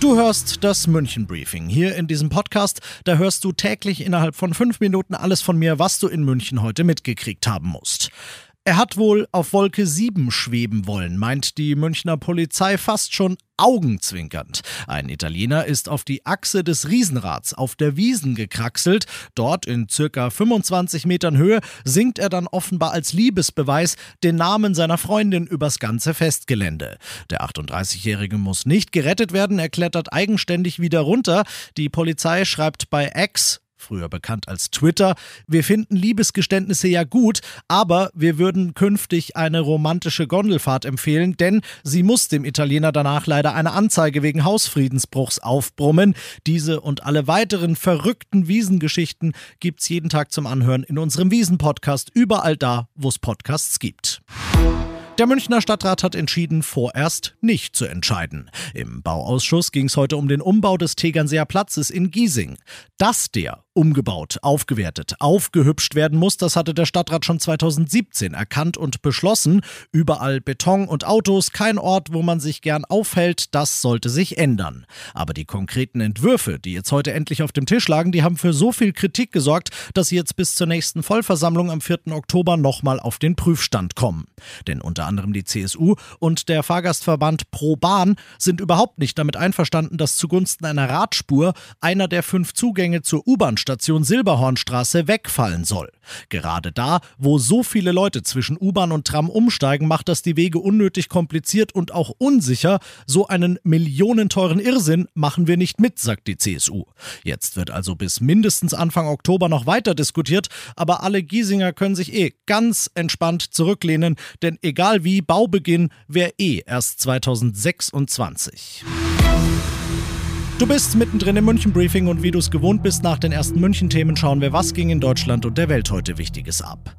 Du hörst das München Briefing. Hier in diesem Podcast, da hörst du täglich innerhalb von fünf Minuten alles von mir, was du in München heute mitgekriegt haben musst. Er hat wohl auf Wolke 7 schweben wollen, meint die Münchner Polizei fast schon augenzwinkernd. Ein Italiener ist auf die Achse des Riesenrads auf der Wiesen gekraxelt. Dort in circa 25 Metern Höhe singt er dann offenbar als Liebesbeweis den Namen seiner Freundin übers ganze Festgelände. Der 38-Jährige muss nicht gerettet werden, er klettert eigenständig wieder runter. Die Polizei schreibt bei X, früher bekannt als Twitter. Wir finden Liebesgeständnisse ja gut, aber wir würden künftig eine romantische Gondelfahrt empfehlen, denn sie muss dem Italiener danach leider eine Anzeige wegen Hausfriedensbruchs aufbrummen. Diese und alle weiteren verrückten Wiesengeschichten gibt's jeden Tag zum Anhören in unserem Wiesen-Podcast, überall da, wo es Podcasts gibt. Der Münchner Stadtrat hat entschieden, vorerst nicht zu entscheiden. Im Bauausschuss ging es heute um den Umbau des Tegernseer Platzes in Giesing. Dass der umgebaut, aufgewertet, aufgehübscht werden muss, das hatte der Stadtrat schon 2017 erkannt und beschlossen. Überall Beton und Autos, kein Ort, wo man sich gern aufhält, das sollte sich ändern. Aber die konkreten Entwürfe, die jetzt heute endlich auf dem Tisch lagen, die haben für so viel Kritik gesorgt, dass sie jetzt bis zur nächsten Vollversammlung am 4. Oktober nochmal auf den Prüfstand kommen. Denn unter anderem die CSU und der Fahrgastverband Pro Bahn sind überhaupt nicht damit einverstanden, dass zugunsten einer Radspur einer der fünf Zugänge zur U-Bahn-Station Silberhornstraße wegfallen soll. Gerade da, wo so viele Leute zwischen U-Bahn und Tram umsteigen, macht das die Wege unnötig kompliziert und auch unsicher. So einen millionenteuren Irrsinn machen wir nicht mit, sagt die CSU. Jetzt wird also bis mindestens Anfang Oktober noch weiter diskutiert, aber alle Giesinger können sich eh ganz entspannt zurücklehnen, denn egal wie Baubeginn wäre eh erst 2026. Du bist mittendrin im München-Briefing und wie du es gewohnt bist, nach den ersten München-Themen schauen wir, was ging in Deutschland und der Welt heute Wichtiges ab.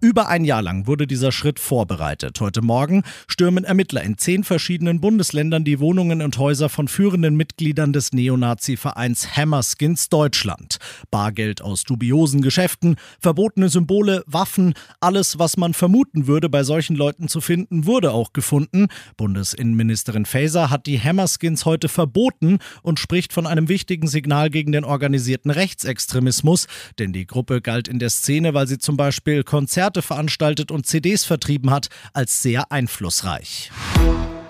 Über ein Jahr lang wurde dieser Schritt vorbereitet. Heute Morgen stürmen Ermittler in zehn verschiedenen Bundesländern die Wohnungen und Häuser von führenden Mitgliedern des Neonazi-Vereins Hammerskins Deutschland. Bargeld aus dubiosen Geschäften, verbotene Symbole, Waffen, alles, was man vermuten würde, bei solchen Leuten zu finden, wurde auch gefunden. Bundesinnenministerin Faeser hat die Hammerskins heute verboten und spricht von einem wichtigen Signal gegen den organisierten Rechtsextremismus, denn die Gruppe galt in der Szene, weil sie zum Beispiel Konzerte veranstaltet und CDs vertrieben hat, als sehr einflussreich.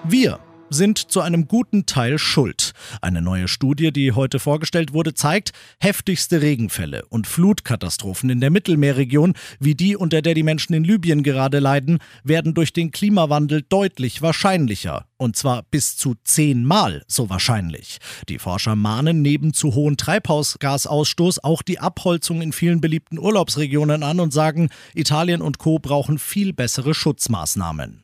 Wir sind zu einem guten Teil schuld. Eine neue Studie, die heute vorgestellt wurde, zeigt, heftigste Regenfälle und Flutkatastrophen in der Mittelmeerregion, wie die, unter der die Menschen in Libyen gerade leiden, werden durch den Klimawandel deutlich wahrscheinlicher. Und zwar bis zu zehnmal so wahrscheinlich. Die Forscher mahnen neben zu hohen Treibhausgasausstoß auch die Abholzung in vielen beliebten Urlaubsregionen an und sagen, Italien und Co brauchen viel bessere Schutzmaßnahmen.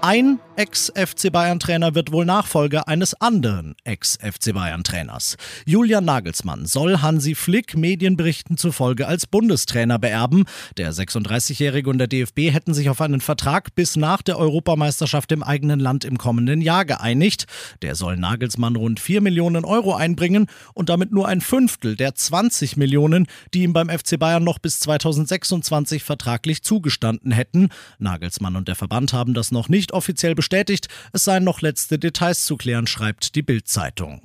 Ein Ex-FC Bayern-Trainer wird wohl Nachfolger eines anderen Ex-FC Bayern-Trainers. Julian Nagelsmann soll Hansi Flick Medienberichten zufolge als Bundestrainer beerben. Der 36-Jährige und der DFB hätten sich auf einen Vertrag bis nach der Europameisterschaft im eigenen Land im kommenden Jahr geeinigt. Der soll Nagelsmann rund 4 Millionen Euro einbringen und damit nur ein Fünftel der 20 Millionen, die ihm beim FC Bayern noch bis 2026 vertraglich zugestanden hätten. Nagelsmann und der Verband haben das noch nicht nicht offiziell bestätigt, es seien noch letzte Details zu klären, schreibt die Bild-Zeitung.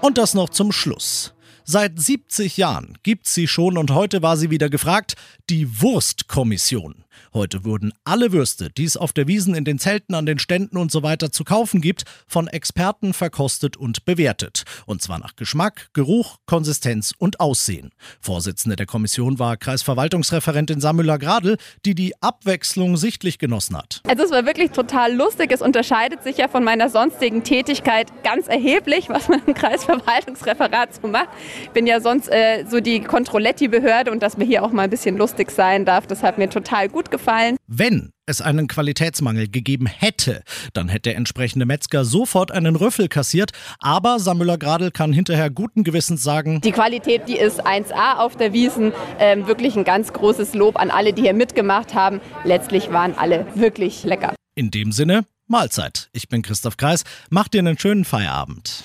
Und das noch zum Schluss. Seit 70 Jahren gibt sie schon und heute war sie wieder gefragt, die Wurstkommission. Heute wurden alle Würste, die es auf der Wiesen, in den Zelten, an den Ständen und so weiter zu kaufen gibt, von Experten verkostet und bewertet. Und zwar nach Geschmack, Geruch, Konsistenz und Aussehen. Vorsitzende der Kommission war Kreisverwaltungsreferentin Samüller Gradl, die die Abwechslung sichtlich genossen hat. Also es war wirklich total lustig. Es unterscheidet sich ja von meiner sonstigen Tätigkeit ganz erheblich, was man im Kreisverwaltungsreferat so macht. Ich bin ja sonst äh, so die Kontrolletti-Behörde und dass mir hier auch mal ein bisschen lustig sein darf, das hat mir total gut gut gefallen. Wenn es einen Qualitätsmangel gegeben hätte, dann hätte der entsprechende Metzger sofort einen Rüffel kassiert. Aber Samuela Gradl kann hinterher guten Gewissens sagen, Die Qualität, die ist 1A auf der Wiesen. Ähm, wirklich ein ganz großes Lob an alle, die hier mitgemacht haben. Letztlich waren alle wirklich lecker. in dem Sinne, Mahlzeit. Ich bin Christoph Kreis. Macht dir einen schönen Feierabend.